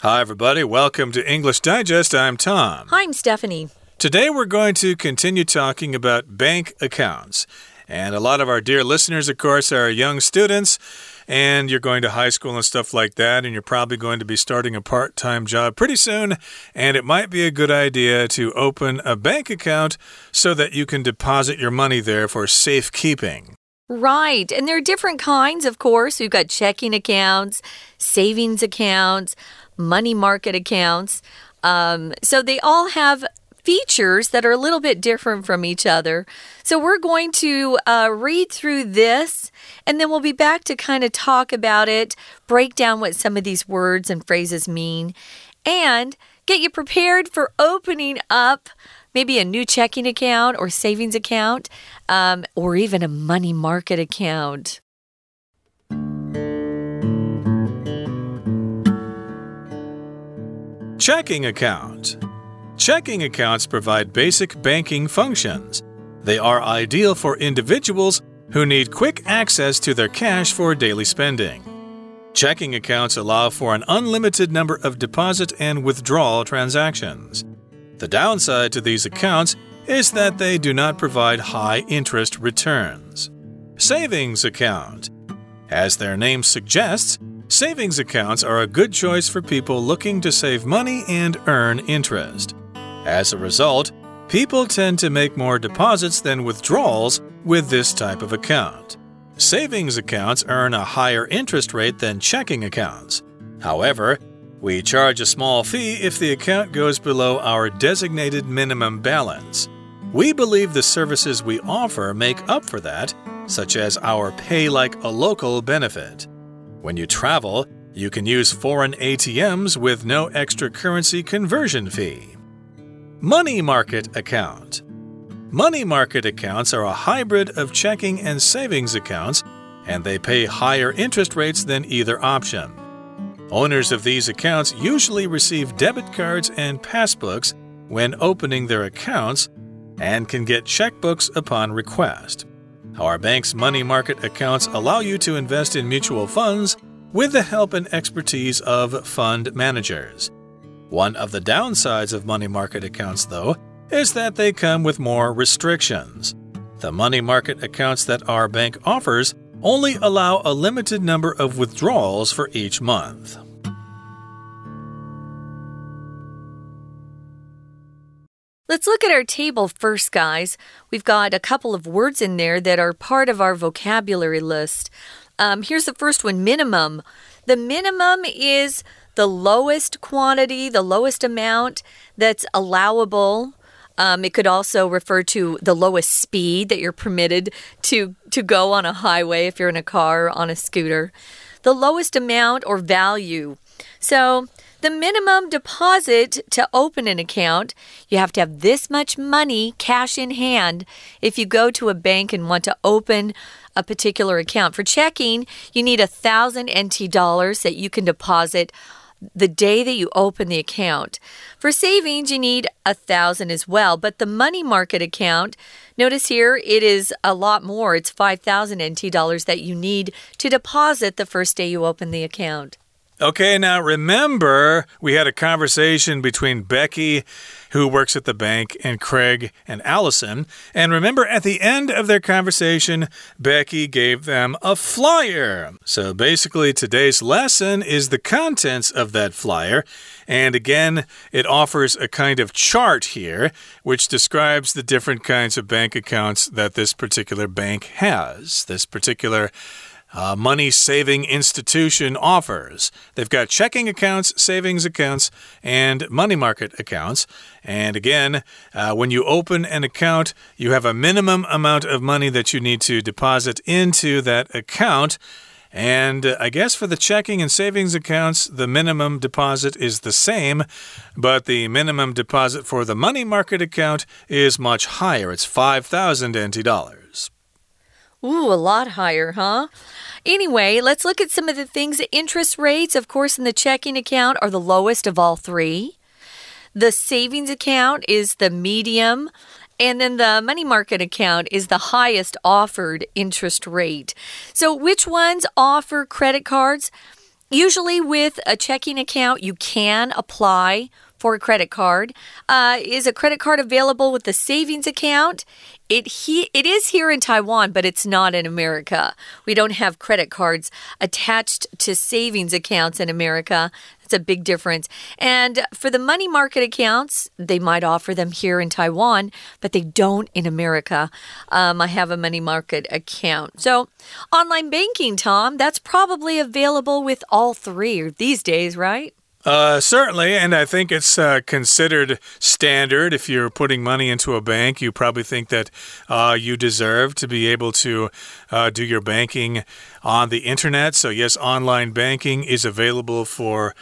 Hi, everybody. Welcome to English Digest. I'm Tom. Hi, I'm Stephanie. Today, we're going to continue talking about bank accounts. And a lot of our dear listeners, of course, are young students, and you're going to high school and stuff like that, and you're probably going to be starting a part time job pretty soon. And it might be a good idea to open a bank account so that you can deposit your money there for safekeeping. Right. And there are different kinds, of course. We've got checking accounts, savings accounts money market accounts. Um, so they all have features that are a little bit different from each other. So we're going to uh, read through this and then we'll be back to kind of talk about it, break down what some of these words and phrases mean, and get you prepared for opening up maybe a new checking account or savings account um, or even a money market account. Checking account. Checking accounts provide basic banking functions. They are ideal for individuals who need quick access to their cash for daily spending. Checking accounts allow for an unlimited number of deposit and withdrawal transactions. The downside to these accounts is that they do not provide high interest returns. Savings account. As their name suggests, Savings accounts are a good choice for people looking to save money and earn interest. As a result, people tend to make more deposits than withdrawals with this type of account. Savings accounts earn a higher interest rate than checking accounts. However, we charge a small fee if the account goes below our designated minimum balance. We believe the services we offer make up for that, such as our pay like a local benefit. When you travel, you can use foreign ATMs with no extra currency conversion fee. Money market account. Money market accounts are a hybrid of checking and savings accounts, and they pay higher interest rates than either option. Owners of these accounts usually receive debit cards and passbooks when opening their accounts and can get checkbooks upon request. Our bank's money market accounts allow you to invest in mutual funds with the help and expertise of fund managers. One of the downsides of money market accounts, though, is that they come with more restrictions. The money market accounts that our bank offers only allow a limited number of withdrawals for each month. Let's look at our table first, guys. We've got a couple of words in there that are part of our vocabulary list. Um, here's the first one minimum. The minimum is the lowest quantity, the lowest amount that's allowable. Um, it could also refer to the lowest speed that you're permitted to, to go on a highway if you're in a car or on a scooter. The lowest amount or value. So, the minimum deposit to open an account, you have to have this much money cash in hand if you go to a bank and want to open a particular account. For checking, you need a thousand NT dollars that you can deposit the day that you open the account. For savings, you need a thousand as well, but the money market account, notice here it is a lot more. It's 5,000 NT dollars that you need to deposit the first day you open the account. Okay, now remember, we had a conversation between Becky, who works at the bank, and Craig and Allison. And remember, at the end of their conversation, Becky gave them a flyer. So basically, today's lesson is the contents of that flyer. And again, it offers a kind of chart here, which describes the different kinds of bank accounts that this particular bank has. This particular uh, money saving institution offers. They've got checking accounts, savings accounts, and money market accounts. And again, uh, when you open an account, you have a minimum amount of money that you need to deposit into that account. And uh, I guess for the checking and savings accounts, the minimum deposit is the same, but the minimum deposit for the money market account is much higher. It's 5,000 NT dollars. Ooh, a lot higher, huh? Anyway, let's look at some of the things. Interest rates, of course, in the checking account are the lowest of all three. The savings account is the medium. And then the money market account is the highest offered interest rate. So, which ones offer credit cards? Usually, with a checking account, you can apply for a credit card. Uh, is a credit card available with a savings account? It he it is here in Taiwan, but it's not in America. We don't have credit cards attached to savings accounts in America. That's a big difference. And for the money market accounts, they might offer them here in Taiwan, but they don't in America. Um, I have a money market account. So, online banking, Tom, that's probably available with all three these days, right? Uh, certainly, and I think it's uh, considered standard. If you're putting money into a bank, you probably think that uh, you deserve to be able to uh, do your banking on the internet. So, yes, online banking is available for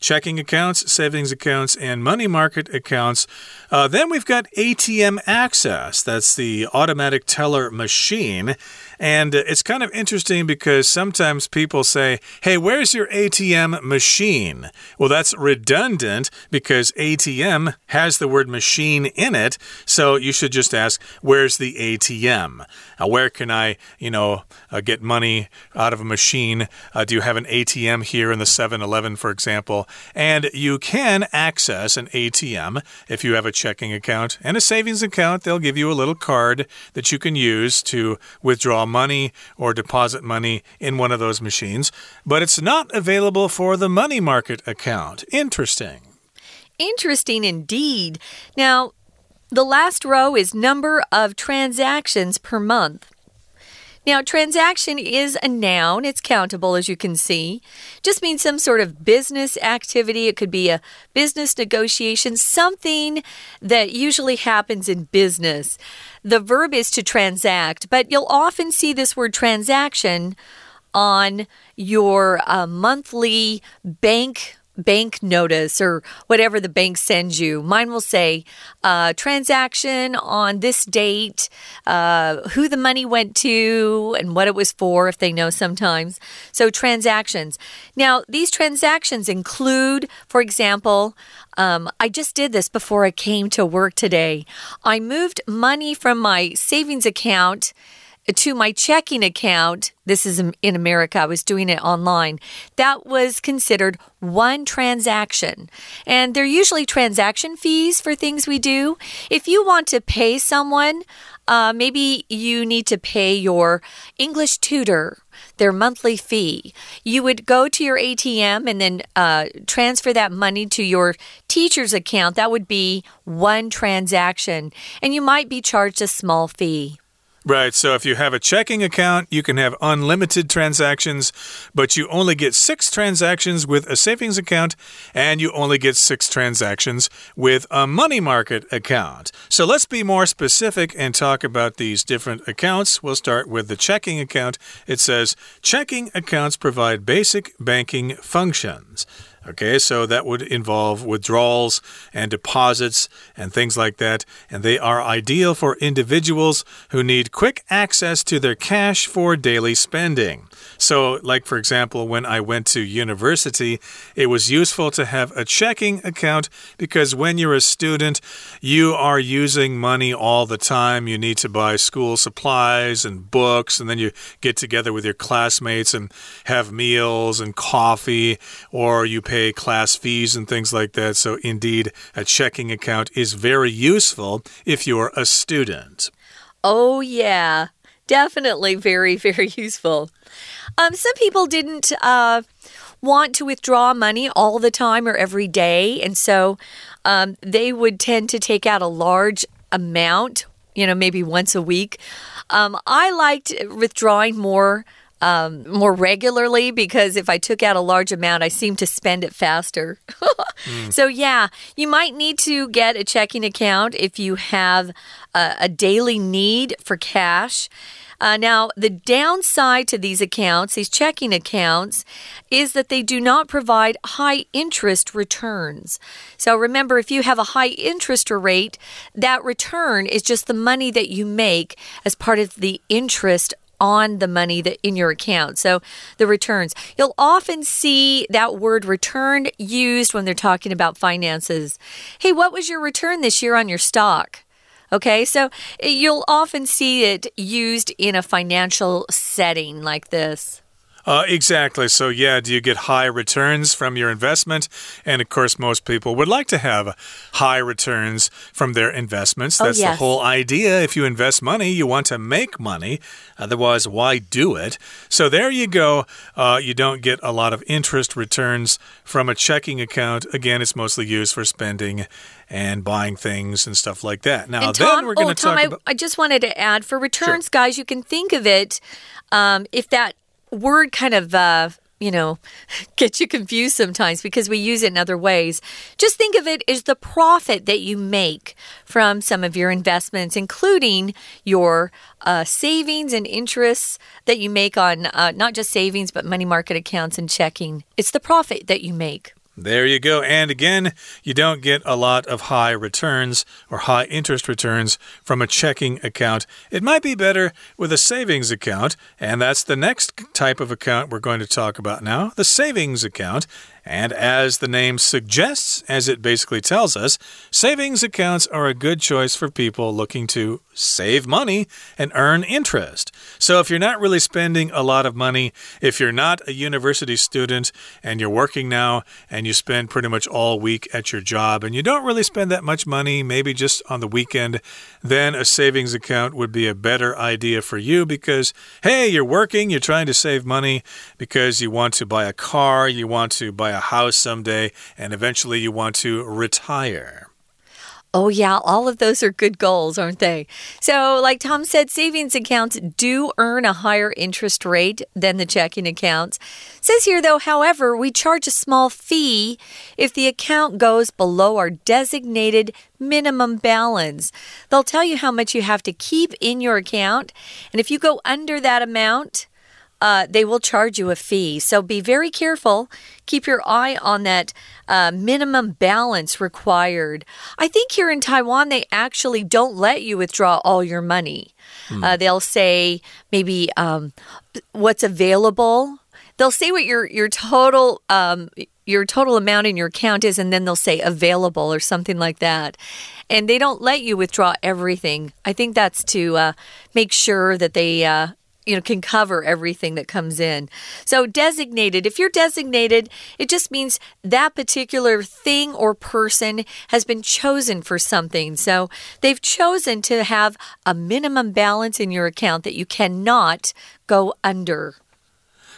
checking accounts, savings accounts, and money market accounts. Uh, then we've got ATM access. That's the automatic teller machine. And it's kind of interesting because sometimes people say, Hey, where's your ATM machine? Well, that's redundant because ATM has the word machine in it. So you should just ask, Where's the ATM? Uh, where can I, you know, uh, get money out of a machine? Uh, do you have an ATM here in the 7 Eleven, for example? And you can access an ATM if you have a checking account and a savings account. They'll give you a little card that you can use to withdraw money or deposit money in one of those machines, but it's not available for the money market account. Interesting. Interesting indeed. Now, the last row is number of transactions per month. Now, transaction is a noun. It's countable, as you can see. Just means some sort of business activity. It could be a business negotiation, something that usually happens in business. The verb is to transact, but you'll often see this word transaction on your uh, monthly bank bank notice or whatever the bank sends you. Mine will say uh, transaction on this date, uh, who the money went to, and what it was for, if they know sometimes. So, transactions. Now, these transactions include, for example, um, I just did this before I came to work today. I moved money from my savings account to my checking account. This is in America. I was doing it online. That was considered one transaction. And they're usually transaction fees for things we do. If you want to pay someone, uh, maybe you need to pay your English tutor their monthly fee. You would go to your ATM and then uh, transfer that money to your teacher's account. That would be one transaction, and you might be charged a small fee. Right. So if you have a checking account, you can have unlimited transactions, but you only get six transactions with a savings account, and you only get six transactions with a money market account. So let's be more specific and talk about these different accounts. We'll start with the checking account. It says checking accounts provide basic banking functions. Okay, so that would involve withdrawals and deposits and things like that. And they are ideal for individuals who need quick access to their cash for daily spending. So, like for example, when I went to university, it was useful to have a checking account because when you're a student, you are using money all the time. You need to buy school supplies and books, and then you get together with your classmates and have meals and coffee, or you pay class fees and things like that. So, indeed, a checking account is very useful if you're a student. Oh, yeah. Definitely very, very useful. Um, some people didn't uh, want to withdraw money all the time or every day, and so um, they would tend to take out a large amount, you know, maybe once a week. Um, I liked withdrawing more um, more regularly because if I took out a large amount, I seem to spend it faster. mm. So, yeah, you might need to get a checking account if you have a, a daily need for cash. Uh, now, the downside to these accounts, these checking accounts, is that they do not provide high interest returns. So remember, if you have a high interest rate, that return is just the money that you make as part of the interest on the money that in your account. So the returns. You'll often see that word return used when they're talking about finances. Hey, what was your return this year on your stock? Okay, so you'll often see it used in a financial setting like this. Uh, exactly. So, yeah, do you get high returns from your investment? And of course, most people would like to have high returns from their investments. Oh, That's yes. the whole idea. If you invest money, you want to make money. Otherwise, why do it? So, there you go. Uh, you don't get a lot of interest returns from a checking account. Again, it's mostly used for spending and buying things and stuff like that. Now, And Tom, then we're going oh, to Tom, talk I, about. I just wanted to add for returns, guys, you can think of it um, if that word kind of. Uh, you know, gets you confused sometimes because we use it in other ways. Just think of it as the profit that you make from some of your investments, including your uh, savings and interests that you make on uh, not just savings, but money market accounts and checking. It's the profit that you make. There you go. And again, you don't get a lot of high returns or high interest returns from a checking account. It might be better with a savings account. And that's the next type of account we're going to talk about now the savings account. And as the name suggests, as it basically tells us, savings accounts are a good choice for people looking to save money and earn interest. So if you're not really spending a lot of money, if you're not a university student and you're working now and you spend pretty much all week at your job and you don't really spend that much money, maybe just on the weekend, then a savings account would be a better idea for you because, hey, you're working, you're trying to save money because you want to buy a car, you want to buy a house someday, and eventually you want to retire. Oh, yeah, all of those are good goals, aren't they? So, like Tom said, savings accounts do earn a higher interest rate than the checking accounts. Says here, though, however, we charge a small fee if the account goes below our designated minimum balance. They'll tell you how much you have to keep in your account, and if you go under that amount, uh, they will charge you a fee. So be very careful. Keep your eye on that uh, minimum balance required. I think here in Taiwan, they actually don't let you withdraw all your money. Uh, they'll say maybe um, what's available. They'll say what your your total um, your total amount in your account is, and then they'll say available or something like that. And they don't let you withdraw everything. I think that's to uh, make sure that they uh, you know can cover everything that comes in. So designated if you're designated it just means that particular thing or person has been chosen for something. So they've chosen to have a minimum balance in your account that you cannot go under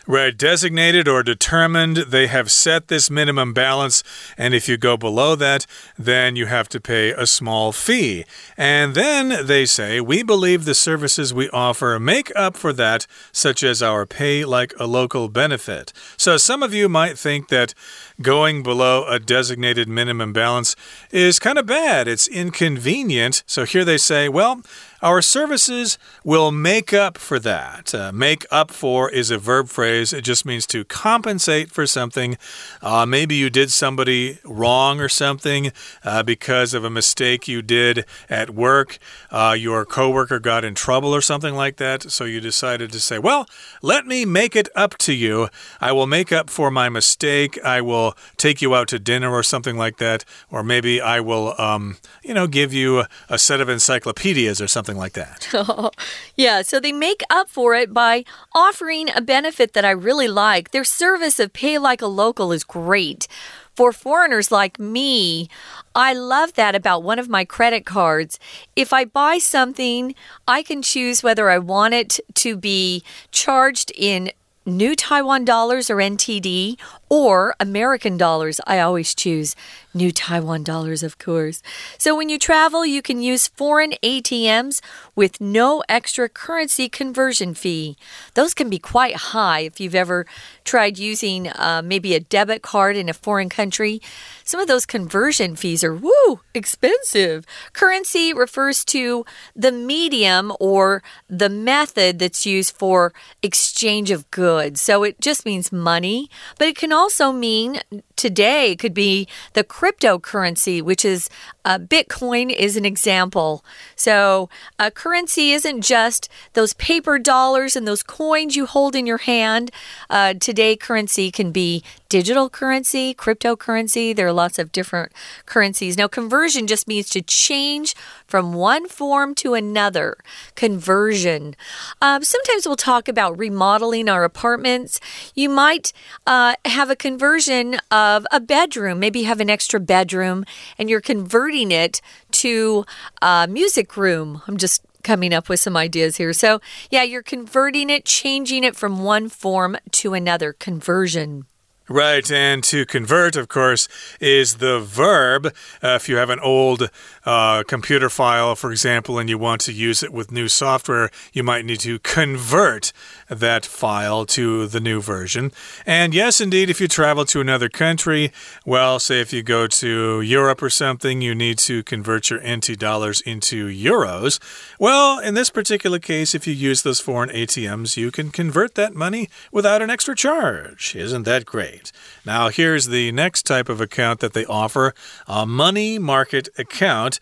Right, designated or determined, they have set this minimum balance, and if you go below that, then you have to pay a small fee. And then they say, We believe the services we offer make up for that, such as our pay like a local benefit. So some of you might think that going below a designated minimum balance is kind of bad, it's inconvenient. So here they say, Well, our services will make up for that. Uh, make up for is a verb phrase. It just means to compensate for something. Uh, maybe you did somebody wrong or something uh, because of a mistake you did at work. Uh, your coworker got in trouble or something like that. So you decided to say, well, let me make it up to you. I will make up for my mistake. I will take you out to dinner or something like that. Or maybe I will, um, you know, give you a, a set of encyclopedias or something like that. yeah, so they make up for it by offering a benefit that I really like. Their service of pay like a local is great. For foreigners like me, I love that about one of my credit cards. If I buy something, I can choose whether I want it to be charged in new Taiwan dollars or NTD or American dollars. I always choose new Taiwan dollars, of course. So when you travel, you can use foreign ATMs with no extra currency conversion fee. Those can be quite high if you've ever tried using uh, maybe a debit card in a foreign country. Some of those conversion fees are woo expensive. Currency refers to the medium or the method that's used for exchange of goods. So it just means money, but it can also mean today could be the cryptocurrency, which is uh, Bitcoin, is an example. So, a currency isn't just those paper dollars and those coins you hold in your hand. Uh, today, currency can be digital currency, cryptocurrency. There are lots of different currencies. Now, conversion just means to change from one form to another. Conversion. Uh, sometimes we'll talk about remodeling our apartments. You might uh, have a conversion of a bedroom. Maybe you have an extra bedroom and you're converting it to a music room. I'm just coming up with some ideas here. So, yeah, you're converting it, changing it from one form to another. Conversion. Right, and to convert, of course, is the verb. Uh, if you have an old uh, computer file, for example, and you want to use it with new software, you might need to convert that file to the new version. And yes, indeed, if you travel to another country, well, say if you go to Europe or something, you need to convert your NT dollars into euros. Well, in this particular case, if you use those foreign ATMs, you can convert that money without an extra charge. Isn't that great? Now, here's the next type of account that they offer a money market account.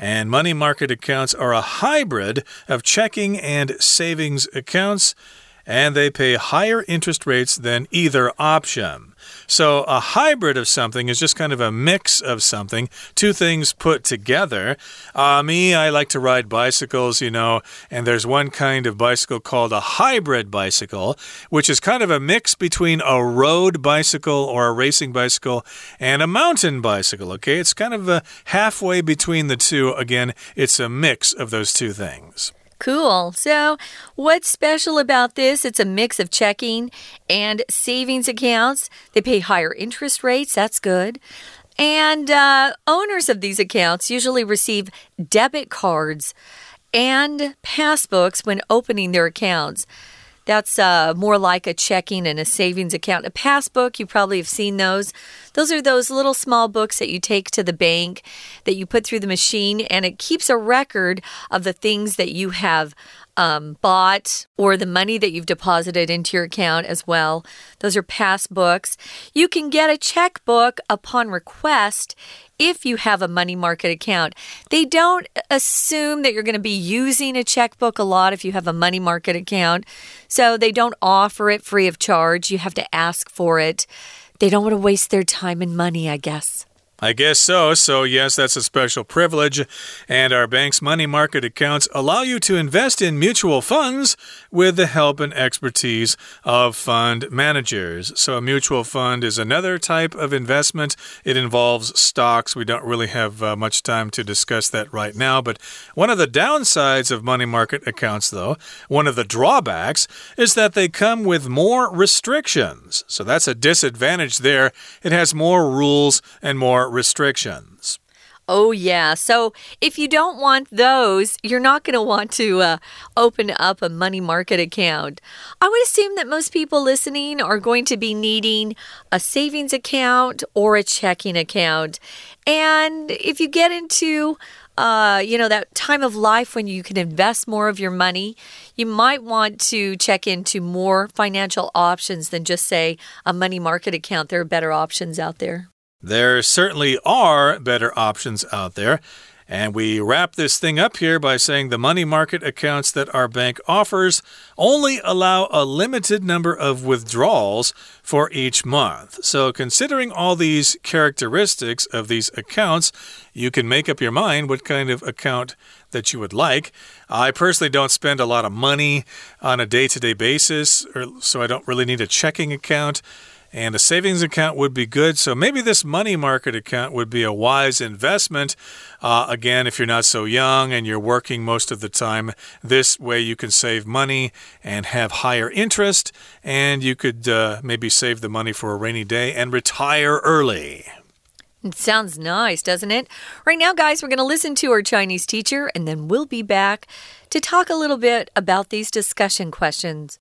And money market accounts are a hybrid of checking and savings accounts, and they pay higher interest rates than either option. So a hybrid of something is just kind of a mix of something, two things put together. Uh, me, I like to ride bicycles, you know, and there's one kind of bicycle called a hybrid bicycle, which is kind of a mix between a road bicycle or a racing bicycle and a mountain bicycle, okay? It's kind of a halfway between the two. Again, it's a mix of those two things. Cool. So, what's special about this? It's a mix of checking and savings accounts. They pay higher interest rates. That's good. And uh, owners of these accounts usually receive debit cards and passbooks when opening their accounts. That's uh, more like a checking and a savings account. A passbook, you probably have seen those. Those are those little small books that you take to the bank that you put through the machine, and it keeps a record of the things that you have um, bought or the money that you've deposited into your account as well. Those are passbooks. You can get a checkbook upon request if you have a money market account. They don't assume that you're going to be using a checkbook a lot if you have a money market account. So they don't offer it free of charge. You have to ask for it. They don't want to waste their time and money, I guess. I guess so. So, yes, that's a special privilege. And our bank's money market accounts allow you to invest in mutual funds with the help and expertise of fund managers. So, a mutual fund is another type of investment. It involves stocks. We don't really have uh, much time to discuss that right now. But one of the downsides of money market accounts, though, one of the drawbacks, is that they come with more restrictions. So, that's a disadvantage there. It has more rules and more restrictions. Oh, yeah. So if you don't want those, you're not going to want to uh, open up a money market account. I would assume that most people listening are going to be needing a savings account or a checking account. And if you get into uh, you know, that time of life when you can invest more of your money, you might want to check into more financial options than just, say, a money market account. There are better options out there. There certainly are better options out there. And we wrap this thing up here by saying the money market accounts that our bank offers only allow a limited number of withdrawals for each month. So, considering all these characteristics of these accounts, you can make up your mind what kind of account that you would like. I personally don't spend a lot of money on a day to day basis, so I don't really need a checking account. And a savings account would be good. So maybe this money market account would be a wise investment. Uh, again, if you're not so young and you're working most of the time, this way you can save money and have higher interest. And you could uh, maybe save the money for a rainy day and retire early. It sounds nice, doesn't it? Right now, guys, we're going to listen to our Chinese teacher and then we'll be back to talk a little bit about these discussion questions.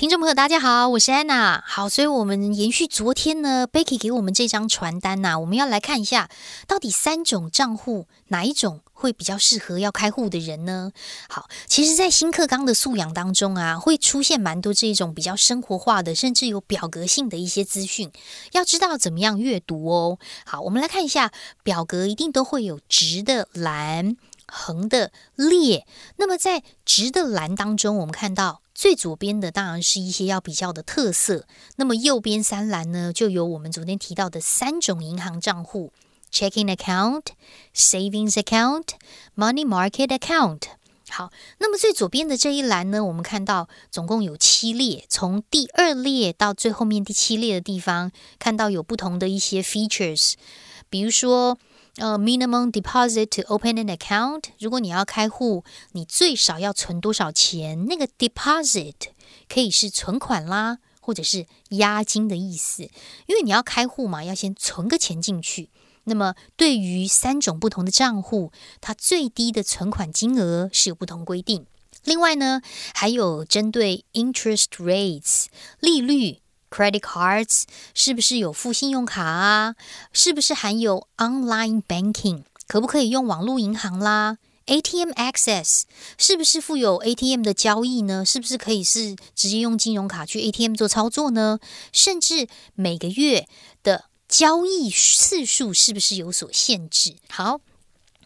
听众朋友，大家好，我是安娜。好，所以我们延续昨天呢，Becky 给我们这张传单呐，我们要来看一下，到底三种账户哪一种会比较适合要开户的人呢？好，其实，在新课纲的素养当中啊，会出现蛮多这种比较生活化的，甚至有表格性的一些资讯，要知道怎么样阅读哦。好，我们来看一下，表格一定都会有直的栏。横的列，那么在直的栏当中，我们看到最左边的当然是一些要比较的特色。那么右边三栏呢，就有我们昨天提到的三种银行账户：checking account、savings account、money market account。好，那么最左边的这一栏呢，我们看到总共有七列，从第二列到最后面第七列的地方，看到有不同的一些 features，比如说。呃，minimum deposit to open an account。如果你要开户，你最少要存多少钱？那个 deposit 可以是存款啦，或者是押金的意思。因为你要开户嘛，要先存个钱进去。那么，对于三种不同的账户，它最低的存款金额是有不同规定。另外呢，还有针对 interest rates 利率。Credit cards 是不是有付信用卡啊？是不是含有 online banking？可不可以用网络银行啦？ATM access 是不是附有 ATM 的交易呢？是不是可以是直接用金融卡去 ATM 做操作呢？甚至每个月的交易次数是不是有所限制？好。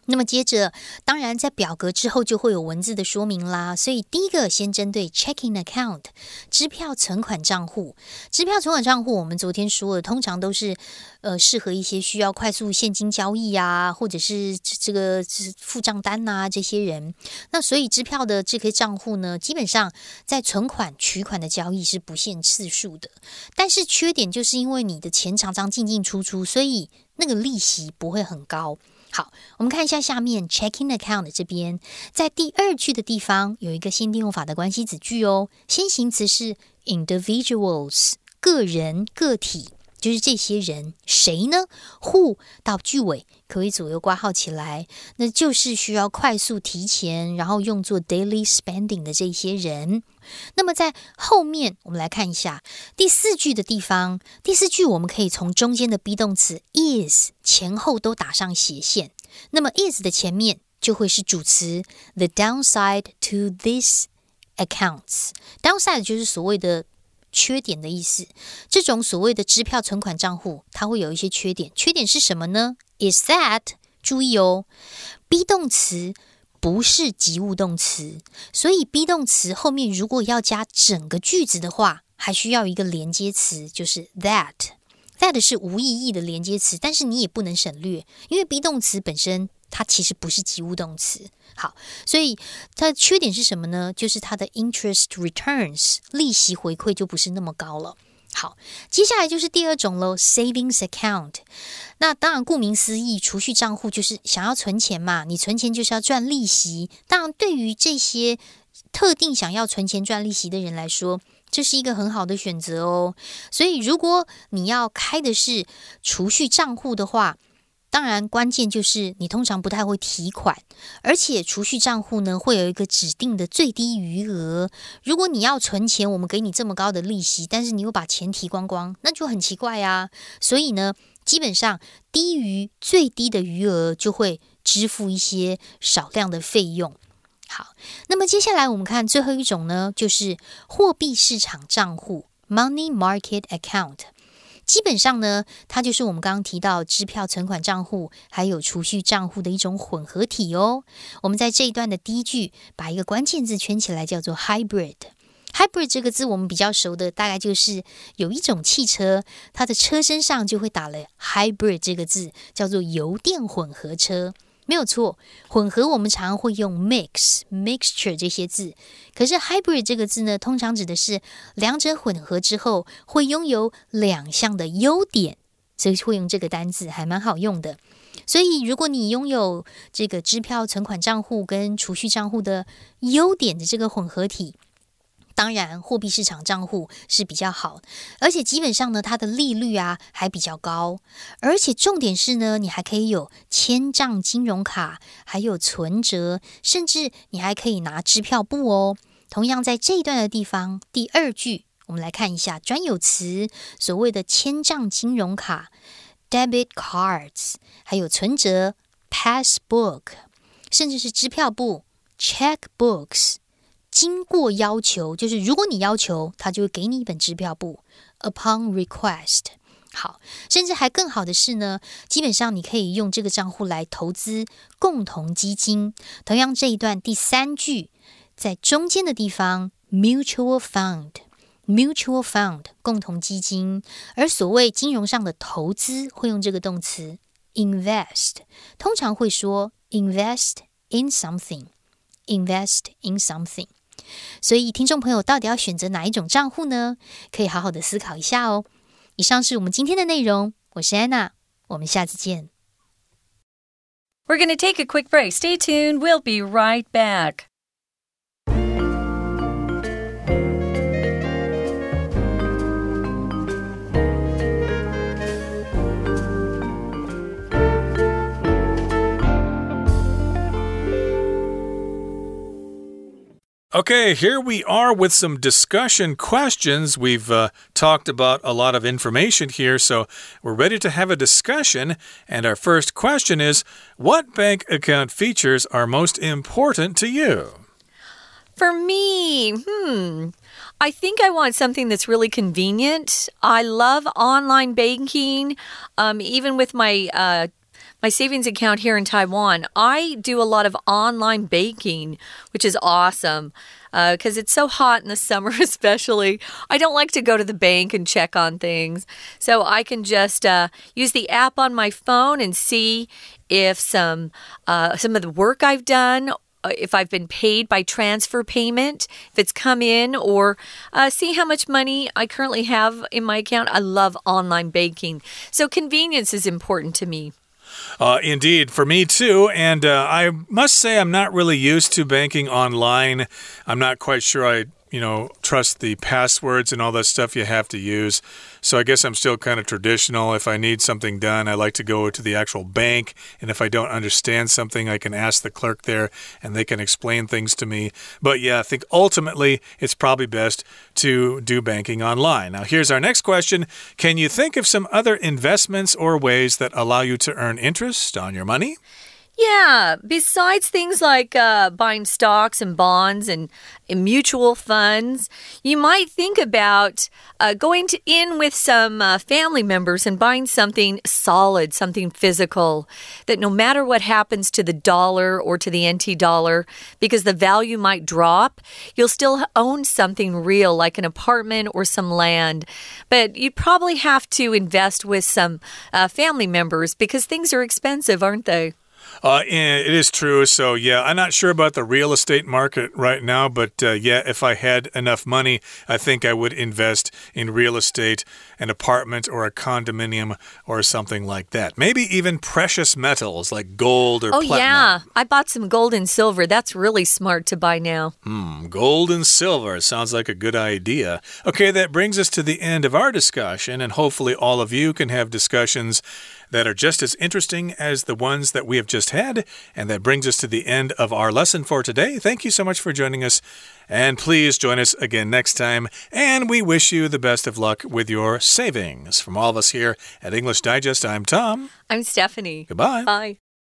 那么接着，当然在表格之后就会有文字的说明啦。所以第一个先针对 checking account 支票存款账户，支票存款账户我们昨天说了，通常都是呃适合一些需要快速现金交易啊，或者是这个付账单呐这些人。那所以支票的这个账户呢，基本上在存款取款的交易是不限次数的。但是缺点就是因为你的钱常常进进出出，所以那个利息不会很高。好，我们看一下下面 checking account 这边，在第二句的地方有一个限定用法的关系子句哦。先行词是 individuals，个人、个体，就是这些人，谁呢？who 到句尾可以左右挂号起来，那就是需要快速提前，然后用作 daily spending 的这些人。那么在后面，我们来看一下第四句的地方。第四句我们可以从中间的 be 动词 is 前后都打上斜线。那么 is 的前面就会是主词 the downside to this accounts。downside 就是所谓的缺点的意思。这种所谓的支票存款账户，它会有一些缺点。缺点是什么呢？Is that 注意哦，be 动词。不是及物动词，所以 be 动词后面如果要加整个句子的话，还需要一个连接词，就是 that。that 是无意义的连接词，但是你也不能省略，因为 be 动词本身它其实不是及物动词。好，所以它的缺点是什么呢？就是它的 interest returns 利息回馈就不是那么高了。好，接下来就是第二种喽，savings account。那当然，顾名思义，储蓄账户就是想要存钱嘛。你存钱就是要赚利息。当然，对于这些特定想要存钱赚利息的人来说，这是一个很好的选择哦。所以，如果你要开的是储蓄账户的话，当然，关键就是你通常不太会提款，而且储蓄账户呢会有一个指定的最低余额。如果你要存钱，我们给你这么高的利息，但是你又把钱提光光，那就很奇怪呀。所以呢，基本上低于最低的余额就会支付一些少量的费用。好，那么接下来我们看最后一种呢，就是货币市场账户 （Money Market Account）。基本上呢，它就是我们刚刚提到支票存款账户还有储蓄账户的一种混合体哦。我们在这一段的第一句把一个关键字圈起来，叫做 hybrid。hybrid 这个字我们比较熟的，大概就是有一种汽车，它的车身上就会打了 hybrid 这个字，叫做油电混合车。没有错，混合我们常会用 mix、mixture 这些字，可是 hybrid 这个字呢，通常指的是两者混合之后会拥有两项的优点，所以会用这个单字，还蛮好用的。所以如果你拥有这个支票存款账户跟储蓄账户的优点的这个混合体。当然，货币市场账户是比较好，而且基本上呢，它的利率啊还比较高，而且重点是呢，你还可以有千账金融卡，还有存折，甚至你还可以拿支票簿哦。同样在这一段的地方，第二句，我们来看一下专有词，所谓的千账金融卡 （debit cards），还有存折 （passbook），甚至是支票簿 （checkbooks）。经过要求，就是如果你要求，他就会给你一本支票簿。Upon request，好，甚至还更好的是呢，基本上你可以用这个账户来投资共同基金。同样这一段第三句，在中间的地方，mutual fund，mutual fund 共同基金。而所谓金融上的投资，会用这个动词 invest，通常会说 invest in something，invest in something。所以，听众朋友到底要选择哪一种账户呢？可以好好的思考一下哦。以上是我们今天的内容，我是安娜，我们下次见。We're going to take a quick break. Stay tuned. We'll be right back. Okay, here we are with some discussion questions. We've uh, talked about a lot of information here, so we're ready to have a discussion. And our first question is What bank account features are most important to you? For me, hmm. I think I want something that's really convenient. I love online banking, um, even with my uh, my savings account here in Taiwan, I do a lot of online baking, which is awesome because uh, it's so hot in the summer, especially. I don't like to go to the bank and check on things. So I can just uh, use the app on my phone and see if some, uh, some of the work I've done uh, if I've been paid by transfer payment, if it's come in, or uh, see how much money I currently have in my account. I love online banking. So, convenience is important to me. Uh, indeed, for me too. And uh, I must say, I'm not really used to banking online. I'm not quite sure I you know, trust the passwords and all that stuff you have to use. So I guess I'm still kind of traditional. If I need something done, I like to go to the actual bank. And if I don't understand something, I can ask the clerk there and they can explain things to me. But yeah, I think ultimately it's probably best to do banking online. Now, here's our next question Can you think of some other investments or ways that allow you to earn interest on your money? Yeah, besides things like uh, buying stocks and bonds and, and, mutual funds, you might think about uh, going to, in with some uh, family members and buying something solid, something physical, that no matter what happens to the dollar or to the NT dollar, because the value might drop, you'll still own something real like an apartment or some land. But you'd probably have to invest with some uh, family members because things are expensive, aren't they? Uh, it is true. So, yeah, I'm not sure about the real estate market right now, but uh, yeah, if I had enough money, I think I would invest in real estate, an apartment, or a condominium, or something like that. Maybe even precious metals like gold or oh, platinum. yeah. I bought some gold and silver. That's really smart to buy now. Hmm, gold and silver. Sounds like a good idea. Okay, that brings us to the end of our discussion, and hopefully all of you can have discussions that are just as interesting as the ones that we have just had. And that brings us to the end of our lesson for today. Thank you so much for joining us. And please join us again next time. And we wish you the best of luck with your savings. From all of us here at English Digest, I'm Tom. I'm Stephanie. Goodbye. Bye.